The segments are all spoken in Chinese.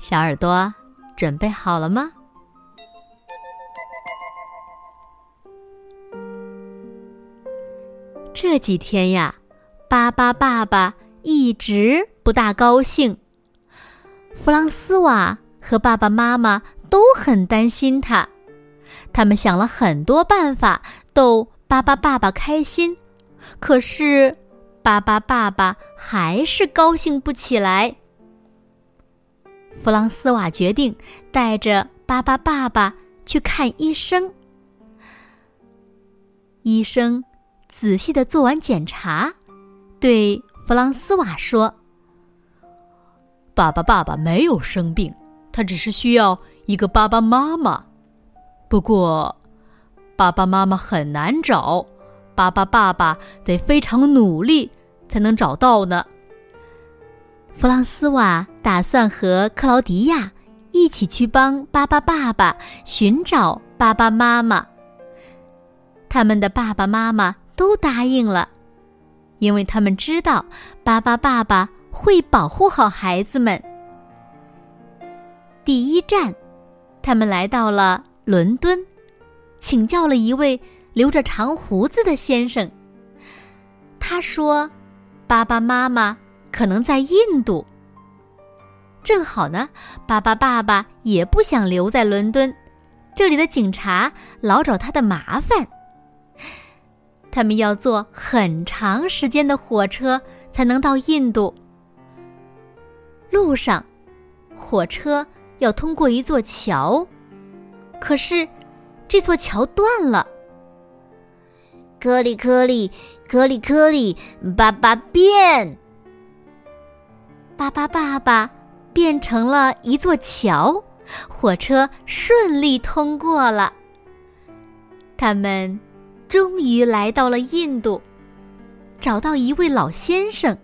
小耳朵，准备好了吗？这几天呀，巴巴爸爸一直不大高兴。弗朗斯瓦和爸爸妈妈都很担心他，他们想了很多办法逗巴巴爸爸开心，可是巴巴爸爸还是高兴不起来。弗朗斯瓦决定带着巴巴爸爸去看医生。医生仔细的做完检查，对弗朗斯瓦说：“爸爸爸爸没有生病，他只是需要一个爸爸妈妈。不过，爸爸妈妈很难找，巴巴爸爸得非常努力才能找到呢。”弗朗斯瓦打算和克劳迪亚一起去帮巴巴爸爸寻找巴巴妈妈。他们的爸爸妈妈都答应了，因为他们知道巴巴爸爸会保护好孩子们。第一站，他们来到了伦敦，请教了一位留着长胡子的先生。他说：“爸爸妈妈。”可能在印度。正好呢，巴巴爸爸也不想留在伦敦，这里的警察老找他的麻烦。他们要坐很长时间的火车才能到印度。路上，火车要通过一座桥，可是这座桥断了。颗粒颗粒颗粒颗粒，爸爸变。巴巴爸爸变成了一座桥，火车顺利通过了。他们终于来到了印度，找到一位老先生。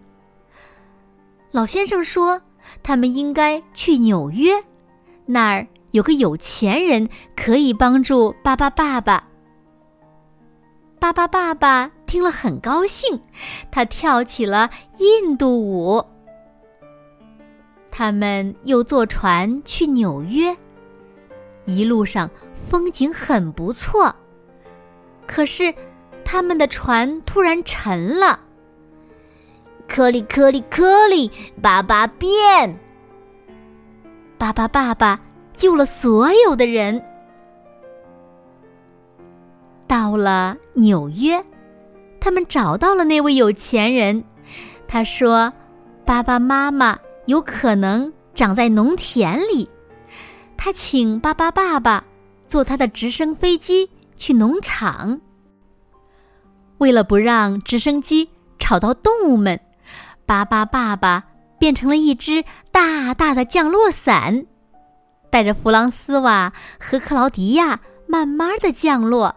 老先生说：“他们应该去纽约，那儿有个有钱人可以帮助巴巴爸爸。”巴巴爸爸听了很高兴，他跳起了印度舞。他们又坐船去纽约，一路上风景很不错。可是，他们的船突然沉了。颗粒颗粒颗粒，爸爸变！爸爸爸爸救了所有的人。到了纽约，他们找到了那位有钱人。他说：“爸爸妈妈。”有可能长在农田里。他请巴巴爸爸坐他的直升飞机去农场。为了不让直升机吵到动物们，巴巴爸爸变成了一只大大的降落伞，带着弗朗斯瓦和克劳迪亚慢慢的降落。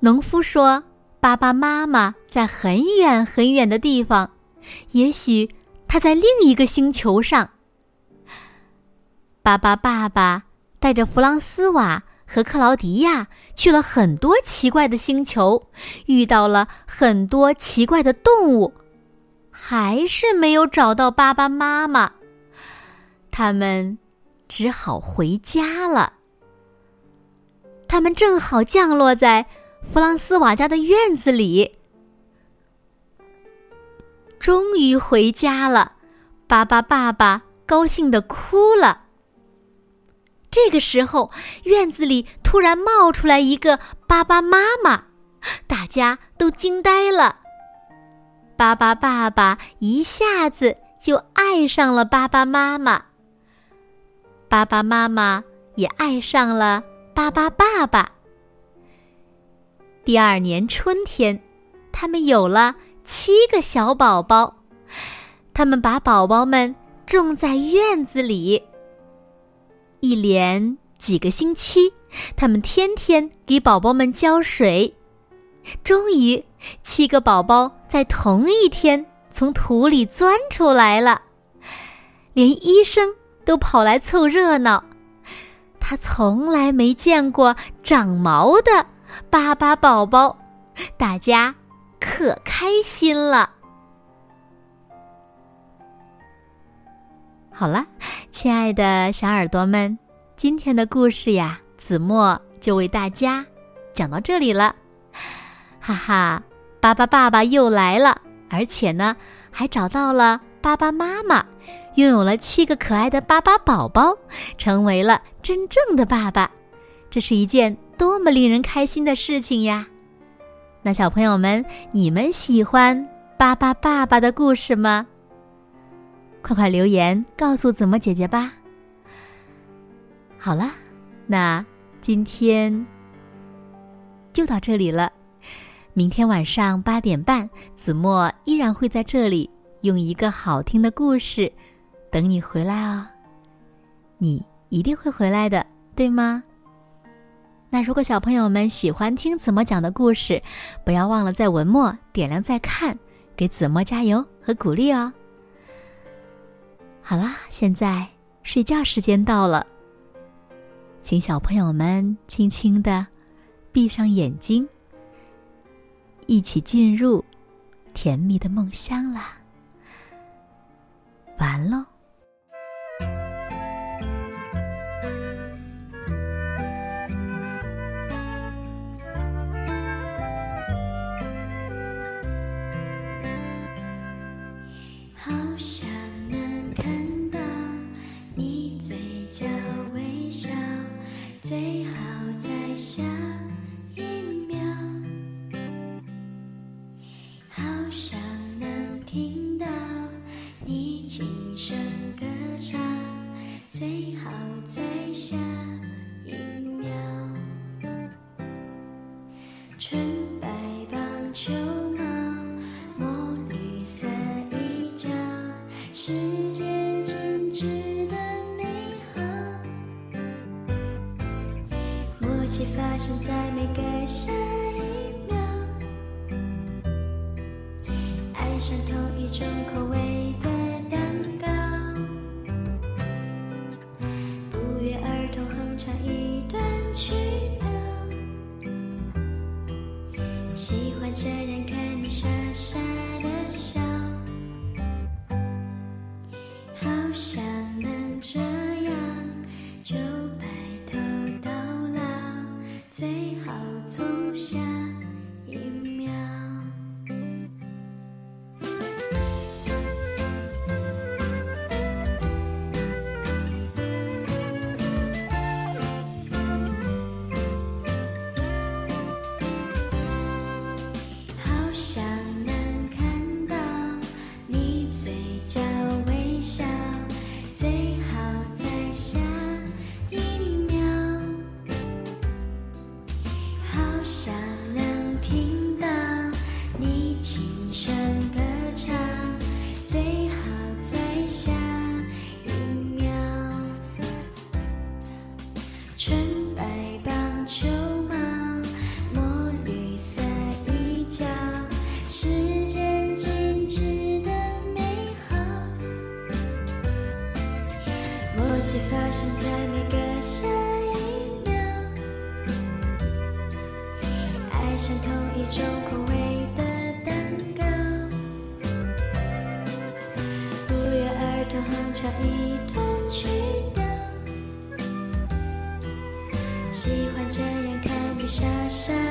农夫说：“爸爸妈妈在很远很远的地方，也许。”他在另一个星球上。巴巴爸爸带着弗朗斯瓦和克劳迪亚去了很多奇怪的星球，遇到了很多奇怪的动物，还是没有找到爸爸妈妈。他们只好回家了。他们正好降落在弗朗斯瓦家的院子里。终于回家了，巴巴爸爸高兴的哭了。这个时候，院子里突然冒出来一个巴巴妈妈，大家都惊呆了。巴巴爸爸一下子就爱上了巴巴妈妈，巴巴妈妈也爱上了巴巴爸爸。第二年春天，他们有了。七个小宝宝，他们把宝宝们种在院子里。一连几个星期，他们天天给宝宝们浇水。终于，七个宝宝在同一天从土里钻出来了，连医生都跑来凑热闹。他从来没见过长毛的巴巴宝宝，大家可开心了。好了，亲爱的小耳朵们，今天的故事呀，子墨就为大家讲到这里了。哈哈，巴巴爸爸又来了，而且呢，还找到了巴巴妈妈，拥有了七个可爱的巴巴宝宝，成为了真正的爸爸。这是一件多么令人开心的事情呀！那小朋友们，你们喜欢巴巴爸爸的故事吗？快快留言告诉子墨姐姐吧。好了，那今天就到这里了。明天晚上八点半，子墨依然会在这里用一个好听的故事等你回来哦。你一定会回来的，对吗？那如果小朋友们喜欢听子墨讲的故事，不要忘了在文末点亮再看，给子墨加油和鼓励哦。好啦，现在睡觉时间到了，请小朋友们轻轻的闭上眼睛，一起进入甜蜜的梦乡啦。完喽。最好在下一秒，纯白棒球帽，墨绿色衣角，时间静止的美好。默契发生在每个夏。喜纯白棒球帽，墨绿色衣角，时间静止的美好，默契发生在每个下一秒。爱上同一种空。傻傻